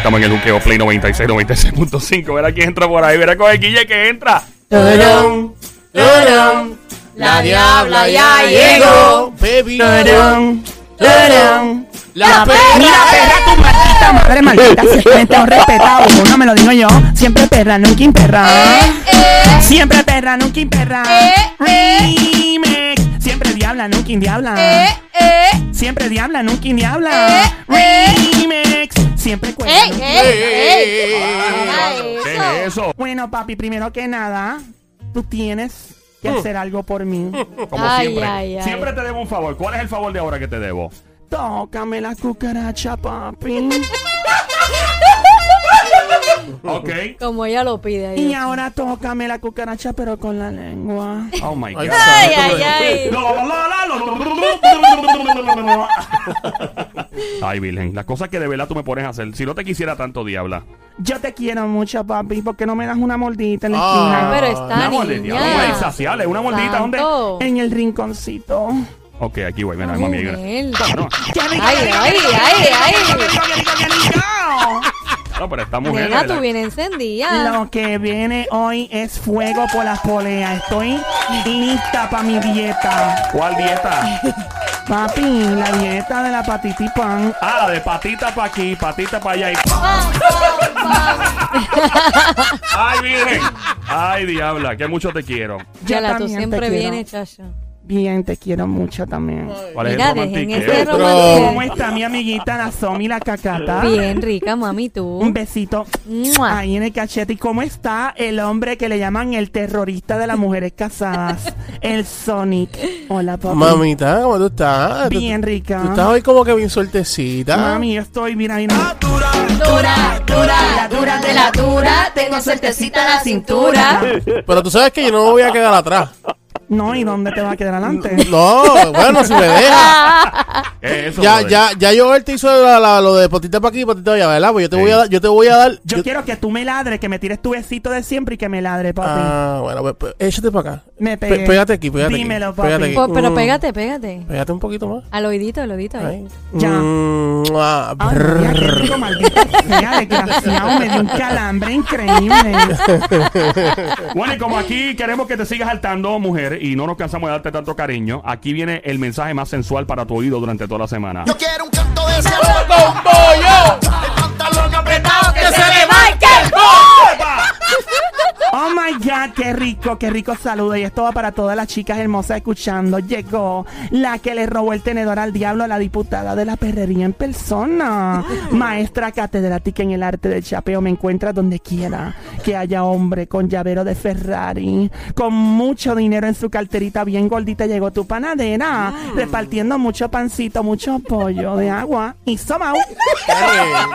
Estamos en el Juqueo Play 96, 96.5. Verá quién entra por ahí. Verá con el Guille que entra. La diabla ya llegó. Baby. Turun, La perra. Mira, perra, tu maldita madre maldita. Siempre un respetado. No me lo digo yo. Siempre perra, nunca imperra. Siempre perra, nunca imperra. Remix. Siempre diabla, nunca indiabla. Siempre diabla, nunca indiabla. Siempre cuenta. ¡Ey, nunca ey, indiabla. ey! ¿Qué Deja es eso? Bueno, papi, primero que nada, tú tienes que hacer algo por mí. Como Ay, siempre. ay, ay. Siempre te debo un favor. ¿Cuál es el favor de ahora que te debo? Tócame la cucaracha, papi. Ok. Como ella lo pide. Y ahí. ahora tócame la cucaracha, pero con la lengua. Oh my God. Ay, Ay, ay, ay. Ay, Virgen, las cosas que de verdad tú me pones a hacer. Si no te quisiera tanto, diabla. Yo te quiero mucho, papi, porque no me das una mordita en la Ah. esquina. Pero está Una mordida, una niña. insaciable, una mordita, ¿dónde? En el rinconcito. Ok, aquí voy, mira, mami. Miguel. No, ¡Qué rico, Ay, ay, ay, ay. no, pero esta mujer. Nena, tú vienes encendida. Lo que viene hoy es fuego por las poleas. Estoy lista para mi dieta. ¿Cuál dieta? Papi, la dieta de la patita y pan. Ah, la de patita para aquí, patita para allá. y- Ay, Virgen. Ay, diabla, que mucho te quiero. Yo Yala, tú también te siempre quiero. vienes, chacha. Bien, te quiero mucho también. ¿Cuál es Mira, el dejen romantiqueo? ese romance. ¿Cómo está mi amiguita la Somi, la cacata? Bien rica, mami, tú. Un besito Mua. ahí en el cachete. ¿Y cómo está el hombre que le llaman el terrorista de las mujeres casadas? El Sonic. Hola, papi. Mamita, ¿cómo tú estás? Tú- Bien rica. Tú estás hoy como que bien sueltecita. Mami, yo estoy, mira, mira. Dura, dura, la dura de la dura. Tengo suertecita en la cintura. Pero tú sabes que yo no me voy a quedar atrás. No, ¿y dónde te va a quedar adelante? No, bueno, si me deja. ¿Qué es eso, Ya, brother? ya, ya yo te hizo la- la- lo de potita para aquí, potita para allá, ¿verdad? Pues yo te Sí. voy a dar, yo te voy a dar. Yo yo- quiero que tú me ladres, que me tires tu besito de siempre y que me ladre, papi. Ah, bueno, pues, pues, échate para acá. Me Pe- pegué. pégate aquí, pégate Dímelo, aquí. papi. Pégate aquí. Pero Mm, pégate, pégate. Pégate un poquito más. Al oídito, al oídito. ahí. Ya. Mm, ah, Ay. María, qué rico, maldita sea, desgraciado. Me dio un calambre increíble. Bueno, y como aquí queremos que te sigas saltando, mujer, y no nos cansamos de darte tanto cariño, aquí viene el mensaje más sensual para tu oído durante toda la semana. Yo quiero un canto de ese ¡Con pollo! El pantalón apretado ¡Que se le marque! Oh my God, qué rico, qué rico saludo. Y esto va para todas las chicas hermosas escuchando. Llegó la que le robó el tenedor al diablo a la diputada de la perrería en persona. Maestra catedrática en el arte del chapeo. Me encuentra donde quiera que haya hombre con llavero de Ferrari, con mucho dinero en su carterita, bien gordita. Llegó tu panadera, repartiendo mucho pancito, mucho pollo de agua y somao.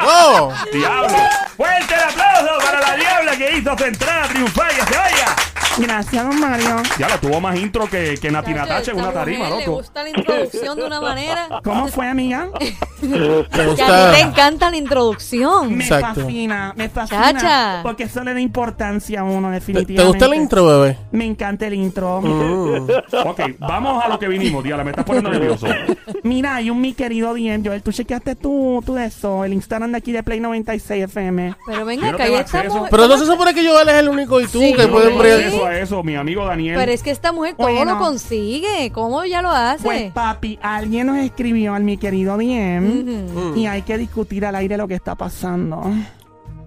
¡Oh! ¡Diablo! ¡Fuerte el aplauso para la diabla que hizo su vai, olha! Gracias, don Mario. Diabla, tuvo más intro que, que Nati Natacha en una tarima, loco. gusta la introducción de una manera. ¿Cómo fue, amiga? ¿Te Que a ti te gusta? encanta la introducción. Me Exacto. fascina, me fascina. Chacha. Porque eso le da importancia a uno, ¿Te, definitivamente. te gusta el intro, bebé? Me encanta el intro. Mm. Ok, vamos a lo que vinimos, Diabla, me estás poniendo nervioso. Mira, hay un mi querido DM, Joel. Tú chequeaste tú, tú de eso, el Instagram de aquí de Play 96 FM. Pero venga, no acá ya tengo acceso. estamos. Pero no se supone que Joel es el único y tú Sí. que no pueden. A eso, mi amigo Daniel. Pero es que esta mujer Bueno. lo consigue. ¿Cómo ella lo hace? Pues, papi, alguien nos escribió al mi querido DM Ujú. y hay que discutir al aire lo que está pasando.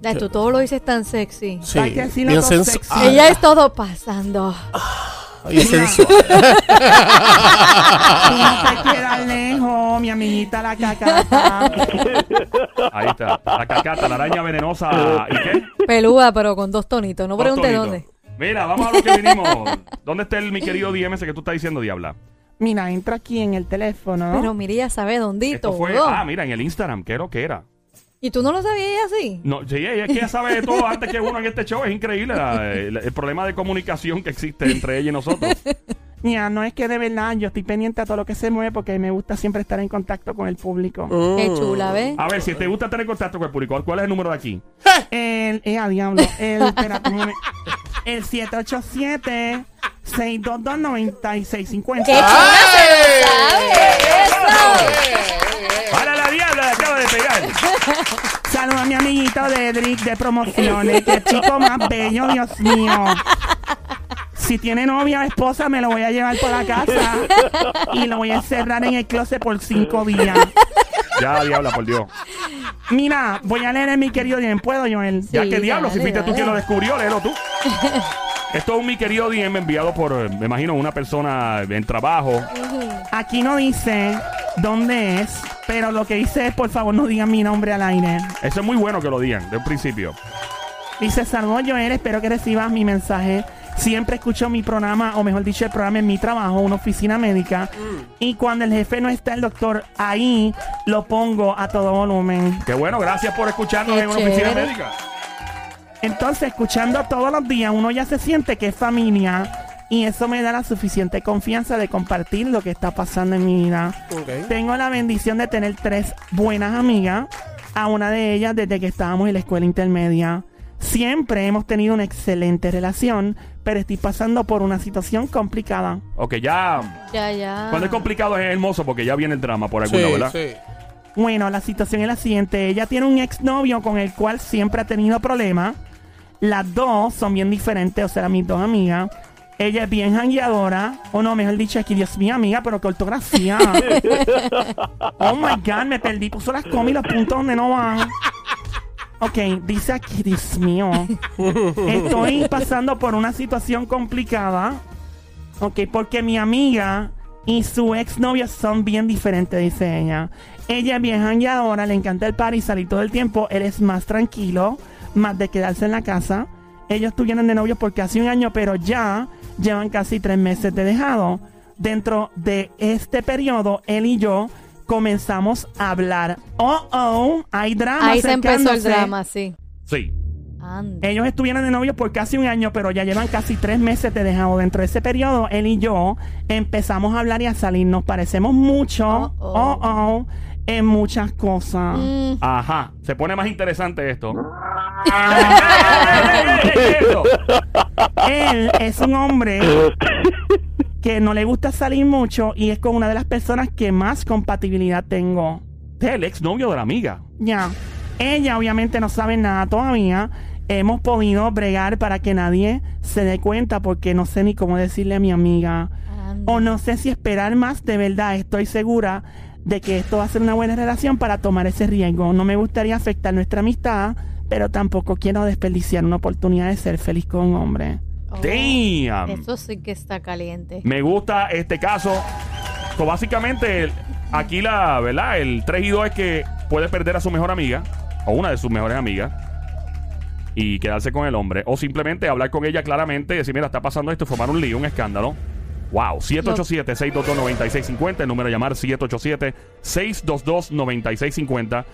Ay, tú todo lo dices tan sexy. Sí, Hay que decirlo bien todo sexy. Ah, Ella es todo pasando. sensual. No te quedas lejos, mi amiguita la cacata. Ahí está. La cacata, la araña venenosa. ¿Y qué? Pelúa, pero con dos tonitos. No Dos pregunte dónde. Mira, vamos a lo que vinimos. ¿Dónde está el mi querido DMS que tú estás diciendo, Diabla? Mira, entra aquí en el teléfono. Pero mira, ya sabe dónde Esto todo. fue. Ah, mira, en el Instagram, ¿qué era lo que era? ¿Y tú no lo sabías así? No, sí, ella es que ella sabe de todo antes que uno en este show. Es increíble la- el, el problema de comunicación que existe entre ella y nosotros. Mira, no es que de verdad yo estoy pendiente a todo lo que se mueve porque me gusta siempre estar en contacto con el público. Mm. Qué chula, ¿ves? A ver, si te gusta tener contacto con el público, ¿cuál es el número de aquí? El, eh, a diablo, el, espérate. el 787 622 9650 ¡Qué chula se lo sabe! ¡Eso! Para la diabla, acaba de pegar. Saluda a mi amiguito Dedrick de promociones. Que chico más bello, Dios mío. Si tiene novia o esposa, me lo voy a llevar para la casa y lo voy a encerrar en el closet por cinco días. Ya, diabla, por Dios. Mira, voy a leer en mi querido DM. ¿Puedo, Joel? Ya Sí, que diablo, si fuiste tú dale. quien lo descubrió, léelo tú. Esto es un mi querido DM enviado por, eh, me imagino, una persona en trabajo. Aquí no dice dónde es, pero lo que dice es, por favor, no digan mi nombre al aire. Eso es muy bueno que lo digan, de un principio. Dice, saludos Joel, espero que recibas mi mensaje. Siempre escucho mi programa, o mejor dicho, el programa en mi trabajo, una oficina médica. Y cuando el jefe no está, el doctor, ahí lo pongo a todo volumen. Qué bueno, gracias por escucharnos Qué en una oficina chévere. médica. Entonces, escuchando todos los días, uno ya se siente que es familia. Y eso me da la suficiente confianza de compartir lo que está pasando en mi vida. Ok. Tengo la bendición de tener tres buenas amigas. A una de ellas desde que estábamos en la escuela intermedia. Siempre hemos tenido una excelente relación, pero estoy pasando por una situación complicada. Ok, ya. Ya, ya. Cuando es complicado es hermoso porque ya viene el drama por Sí, alguna, ¿verdad? sí. Bueno, la situación es la siguiente. Ella tiene un exnovio con el cual siempre ha tenido problemas. Las dos son bien diferentes, o sea, mis dos amigas. Ella es bien jangueadora. O no, mejor dicho, aquí, Dios mío, amiga, pero qué ortografía. oh my God, me perdí. Puso las comas y los puntos donde no van. Ok, dice aquí, Dios mío. Estoy pasando por una situación complicada. Ok, porque mi amiga y su exnovio son bien diferentes, dice ella. Ella es bien jangueadora, le encanta el party, salir todo el tiempo. Él es más tranquilo, más de quedarse en la casa. Ellos estuvieron de novios por casi un año, pero ya llevan casi tres meses de dejado. Dentro de este periodo, él y yo comenzamos a hablar. Oh, oh, hay drama. Ahí se empezó el drama, sí. Sí. Ellos estuvieron de novios por casi un año, pero ya llevan casi tres meses de dejado. Dentro de ese periodo, él y yo empezamos a hablar y a salir. Nos parecemos mucho, Oh, oh, oh. oh, en muchas cosas. Mm, Ajá. Se pone más interesante esto. ¡Ey, ey, ey, eso! Él es un hombre que no le gusta salir mucho y es con una de las personas que más compatibilidad tengo. Este es el exnovio de la amiga. Ya. Ella obviamente no sabe nada todavía. Hemos podido bregar para que nadie se dé cuenta porque no sé ni cómo decirle a mi amiga. anda. O no sé si esperar más, de verdad estoy segura de que esto va a ser una buena relación para tomar ese riesgo. No me gustaría afectar nuestra amistad, pero tampoco quiero desperdiciar una oportunidad de ser feliz con un hombre. Oh, Damn. Eso sí que está caliente. Me gusta este caso. So, básicamente, aquí la, ¿verdad? El 3 y 2 es que puede perder a su mejor amiga, o una de sus mejores amigas, y quedarse con el hombre. O simplemente hablar con ella claramente y decir, mira, está pasando esto, formar un lío, un escándalo. Wow, 787-622-9650, el número a llamar 787-622-9650.